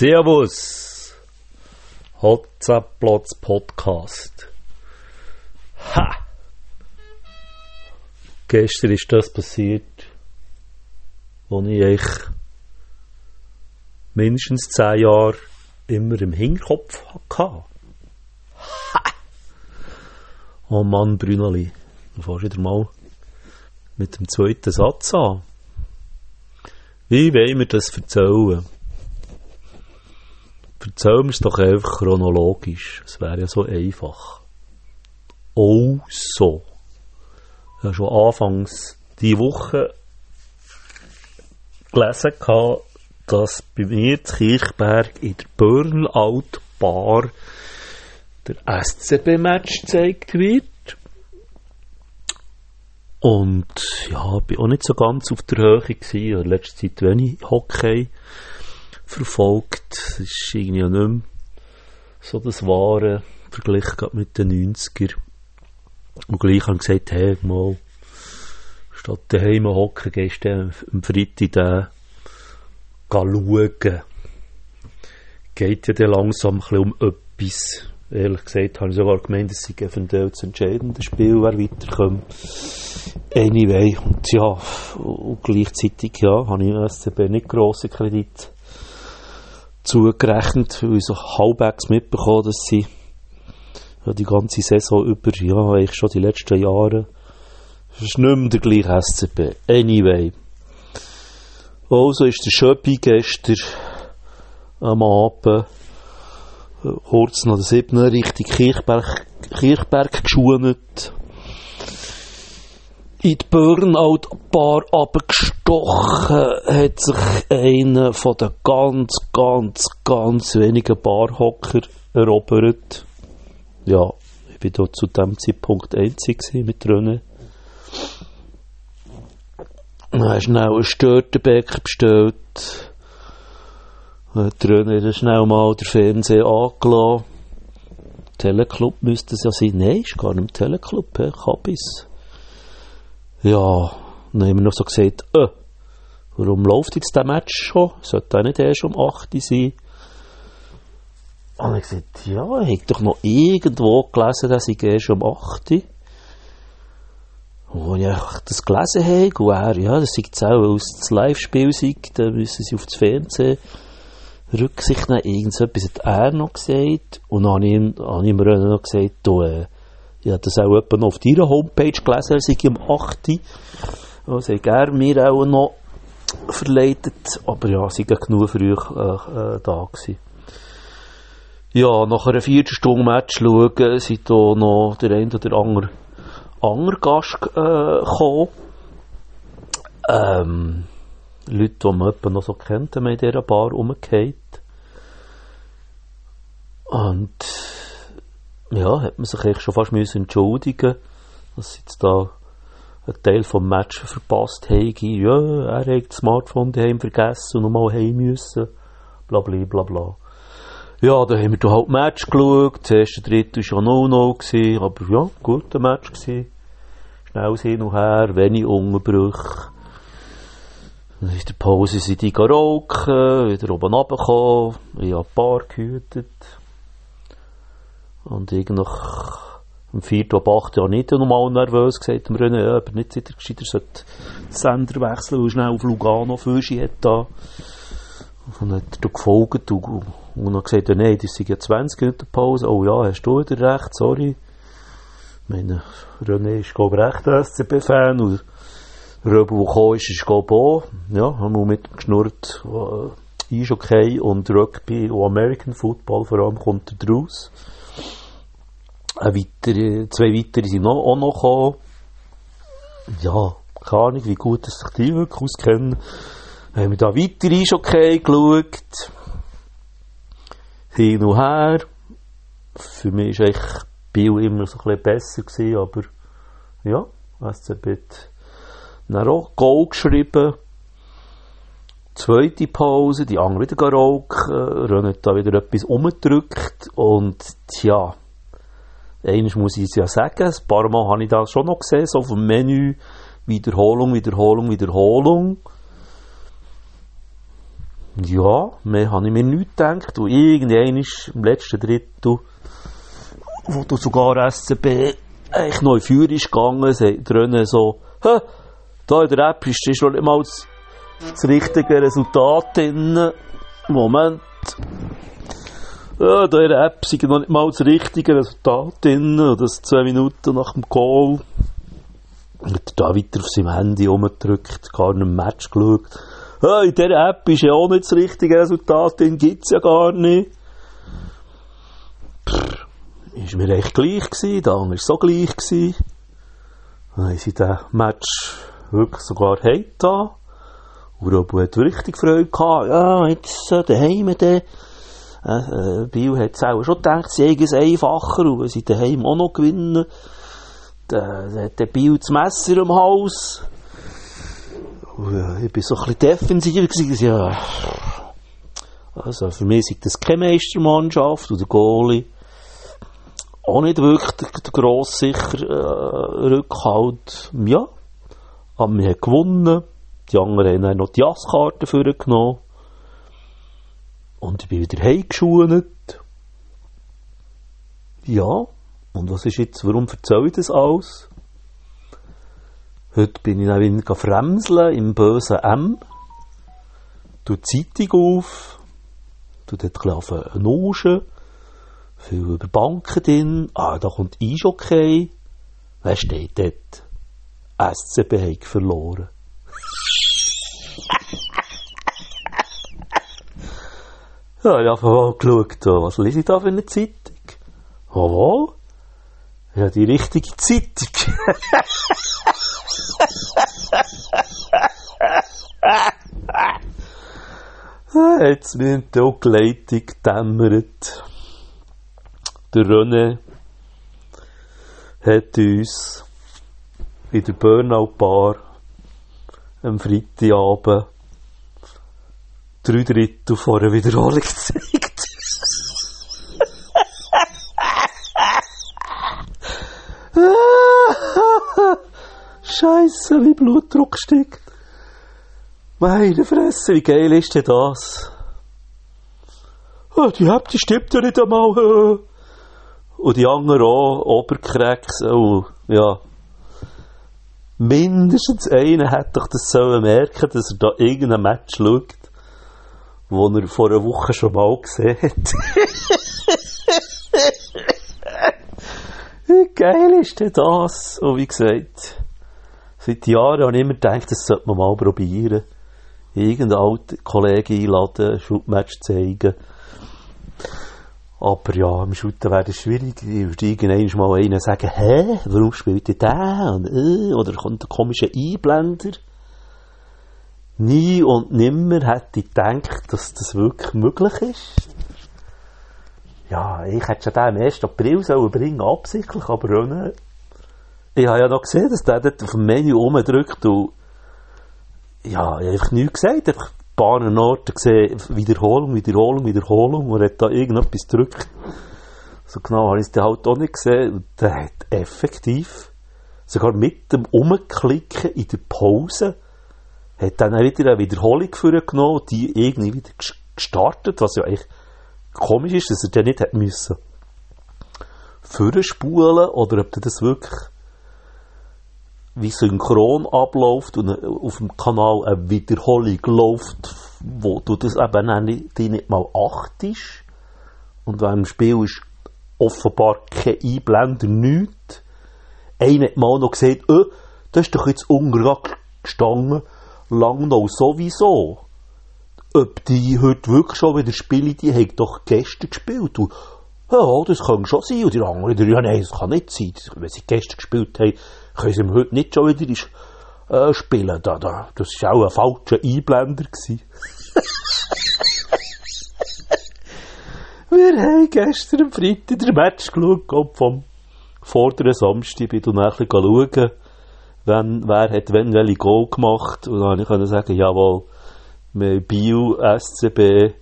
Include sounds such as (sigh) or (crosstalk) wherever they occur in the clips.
Servus! Hotzaplotz Podcast. Ha! Gestern ist das passiert, wo ich eigentlich mindestens zehn Jahre immer im Hinterkopf hatte. Ha! Oh Mann, Brüneli, du fährst wieder mal mit dem zweiten Satz an. Wie wollen wir das erzählen? Erzählen wir es doch einfach chronologisch. Es wäre ja so einfach. Oh so. Ich habe schon anfangs die Woche gelesen, dass bei mir in Kirchberg in der Burnout Bar der SCB-Match gezeigt wird. Und ja, bin auch nicht so ganz auf der Höhe gewesen. Ich habe letzte Zeit wenig Hockey verfolgt. Es ist irgendwie nicht mehr so das Wahre verglichen mit den 90er. Und gleich haben gesagt, hey, mal, statt daheim hocken, gehst du am Freitag den schauen. Geht ja dann langsam ein um etwas. Ehrlich gesagt habe ich sogar gemeint, es sei eventuell das entscheidende Spiel, wer weiterkommt. Anyway, und ja, und gleichzeitig, ja, habe ich im SCB nicht grosse Kredit zugerechnet, weil ich so halbwegs mitbekommen, dass sie ja, die ganze Saison über, ja, eigentlich schon die letzten Jahre, ist nicht mehr der gleiche SCB. Anyway. Also ist der Schöppi gestern am Abend kurz nach der 7. Richtung Kirchberg, Kirchberg geschwunet. In die Burnout-Bar abgestochen hat sich einer von den ganz, ganz, ganz wenigen Barhocker erobert. Ja, ich war dort zu dem Zeitpunkt einzig mit Rennen. Dann hast du schnell ein Störtebeck bestellt hat René schnell mal der Fernseher angelassen. Teleclub müsste es ja sein. Nein, ist gar nicht im Teleclub? Kabis. Ja, dann haben wir noch so gesagt, äh, warum läuft jetzt der Match schon? Sollte auch nicht erst um 8 Uhr sein? Und ich gesagt, ja, ich habe doch noch irgendwo gelesen, dass ich erst um 8 Uhr. Und als ich das gelesen habe, und er, ja, das sei jetzt auch, es das Live-Spiel dann müssen sie auf das Fernsehen Rücksicht nehmen. Irgendetwas hat er noch gesagt. Und dann habe ich ihm, ihm noch gesagt, du, äh, ich habe das auch etwa auf deiner Homepage gelesen, er sei um 8 Uhr. Also hat er mir auch noch verleitet. Aber ja, sie waren genug früh äh, äh, da gewesen. Ja, nach einer vierten Stunde Match schauen, sind da noch der eine oder andere, andere Gast äh, gekommen. Ähm, Leute, die man etwa noch so kennt, haben in dieser Bar rumgehört. Und ja, hat man sich eigentlich schon fast müssen entschuldigen dass jetzt da einen Teil vom Match verpasst haben. Ja, er hat das Smartphone daheim vergessen und nochmal heim müssen. Bla bla bla bla. Ja, da haben wir da halt Match geschaut. Das erste Drittel war ja 0-0, aber ja, guter Match gewesen. Schnell hin und her, wenig Unterbrüche. In der Pause sind die rauchen, wieder oben runtergekommen, ich habe Paar gehütet. Und ich nach dem 4. ab 8. Jahr nicht normal nervös gesagt, dem René, ja, aber nicht sicher gescheiter, sollte den Sender wechseln, weil schnell auf Lugano Füschi hat da. Und dann hat er gefolgt und, und dann gesagt, nein, das sind ja 20 Minuten Pause. Oh ja, hast du wieder recht, sorry. Ich meine, René ist, glaube ich, recht ein SCB-Fan und Röbel, der gekommen ist, ist, glaube ich, auch, ja, haben wir mit ihm geschnurrt, äh, ist okay und Rugby und American Football vor allem kommt er draus. Weitere, zwei weitere sind noch, auch noch gekommen. Ja, keine Ahnung, wie gut dass sich die wirklich auskennen. Haben wir da weitere Eishockey geschaut. Hin und her. Für mich war eigentlich Biel immer so ein bisschen besser gewesen, aber ja, SCB hat dann auch Goal geschrieben. Zweite Pause, die andere wieder geraucht. René da wieder etwas umgedrückt und tja, Eines muss ich es ja sagen, ein paar Mal habe ich das schon noch gesehen, so vom Menü, Wiederholung, Wiederholung, Wiederholung. Ja, mehr habe ich mir nicht gedacht. Und irgendwann ist im letzten Drittel, wo du sogar SCB noch in Führung ist gegangen, sagt so, Hä, da in der App ist schon mal das, richtige Resultat drin. Moment. Ja, da in der App sind noch nicht mal das richtige Resultat drin. Das zwei Minuten nach dem Goal. Und da weiter auf seinem Handy rumgedrückt, gar nicht im Match geschaut. Ja, in dieser App ist ja auch nicht das richtige Resultat drin, gibt's ja gar nicht. Pff, ist mir echt gleich gewesen, der andere ist so gleich gewesen. Dann haben sie den Match wirklich sogar heimgetan. Und Robo hat richtig Freude gehabt. Ja, jetzt äh, daheim dann. Äh, Biel hat es auch schon gedacht, sie haben es einfacher. Und wenn sie daheim auch noch gewinnen, dann hat der Biel das Messer am Hals. Und, äh, ich war so ein bisschen defensiv. Gewesen. Ja, also für mich ist das keine Meistermannschaft. Und der Goalie auch nicht wirklich der, der grosse sicher äh, Rückhalt. Ja, aber wir haben gewonnen. Die anderen haben noch die Jasskarte vorgenommen. Und ich bin wieder heimgeschult. Ja, und was ist jetzt, warum erzähle ich das alles? Heute bin ich dann wieder fremseln im bösen M. Du die Zeitung auf. Du dort bisschen nuschen. Viel über Banken drin. Ah, da kommt Eishockey. Wer steht dort? SCB hat verloren. Ja, ich habe mal geschaut, was lese ich da für eine Zeitung? Oh, ja, die richtige Zeitung. (laughs) Jetzt wird die Leitung dämmert. Der René hat uns in der Burnout Bar am Freitagabend drei Drittel vor einer Wiederholung gezeigt. Scheiße, wie Blutdruck steigt. Meine Fresse, wie geil ist denn das? Oh, die Hälfte stimmt ja nicht einmal. Und die anderen auch, Oberkrecks, oh, ja. Mindestens einer hätte doch das sollen merken, dass er da irgendein Match schaut, wo er vor einer Woche schon mal gesehen hat. wie geil ist denn das? Und wie gesagt, seit Jahren habe ich immer gedacht, das sollte man mal probieren. Irgendeinen alten Kollegen einladen, ein Schulmatch zeigen. Aber ja, im Shooten wäre das schwierig. Ich würde irgendwann mal einen sagen, hä, warum spielt ihr der? Und, äh, oder kommt ein komischer Einblender. Nie und nimmer hätte ich gedacht, dass das wirklich möglich ist. Ja, ich hätte schon den am 1. April sollen bringen, absichtlich, aber auch nicht. Ich habe ja noch gesehen, dass der dort auf dem Menü rumdrückt und ja, ich habe einfach nichts gesagt, einfach paar Orten gesehen, Wiederholung, Wiederholung, Wiederholung, und hat da irgendetwas gedrückt. So genau habe ich es dann halt auch nicht gesehen. Und der hat effektiv, sogar mit dem Umklicken in der Pause, hat dann wieder eine Wiederholung genommen, die irgendwie wieder gestartet, was ja eigentlich komisch ist, dass er dann nicht hätte müssen vorspulen oder ob das wirklich wie synchron abläuft und auf dem Kanal eine Wiederholung läuft, wo du das eben nicht, die nicht mal achtest. Und während dem Spiel ist offenbar kein Einblender, nichts. Einer hat mal noch gesagt, oh, das ist doch jetzt ungerade gestanden, Langnau sowieso. Ob die heute wirklich schon wieder spielen, die haben doch gestern gespielt. Und, ja, das kann schon sein. Und die anderen, ja, nein, das kann nicht sein. Wenn sie gestern gespielt haben, können sie heute nicht schon wieder äh, spielen. Da, da. Das war auch ein falscher Einblender. Wir haben gestern am Freitag den Match geschaut, vom vorderen Samstag. Ich bin ein bisschen schauen, wenn, wer hat wenn welche Goal gemacht. Und dann konnte ich sagen, jawohl, wir haben Bio SCB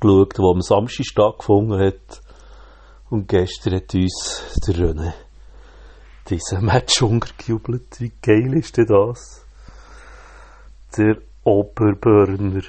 geschaut, wo am Samstag stattgefunden hat. Und gestern hat uns der René diesen Match untergejubelt. Wie geil ist denn das? Der Oberburner.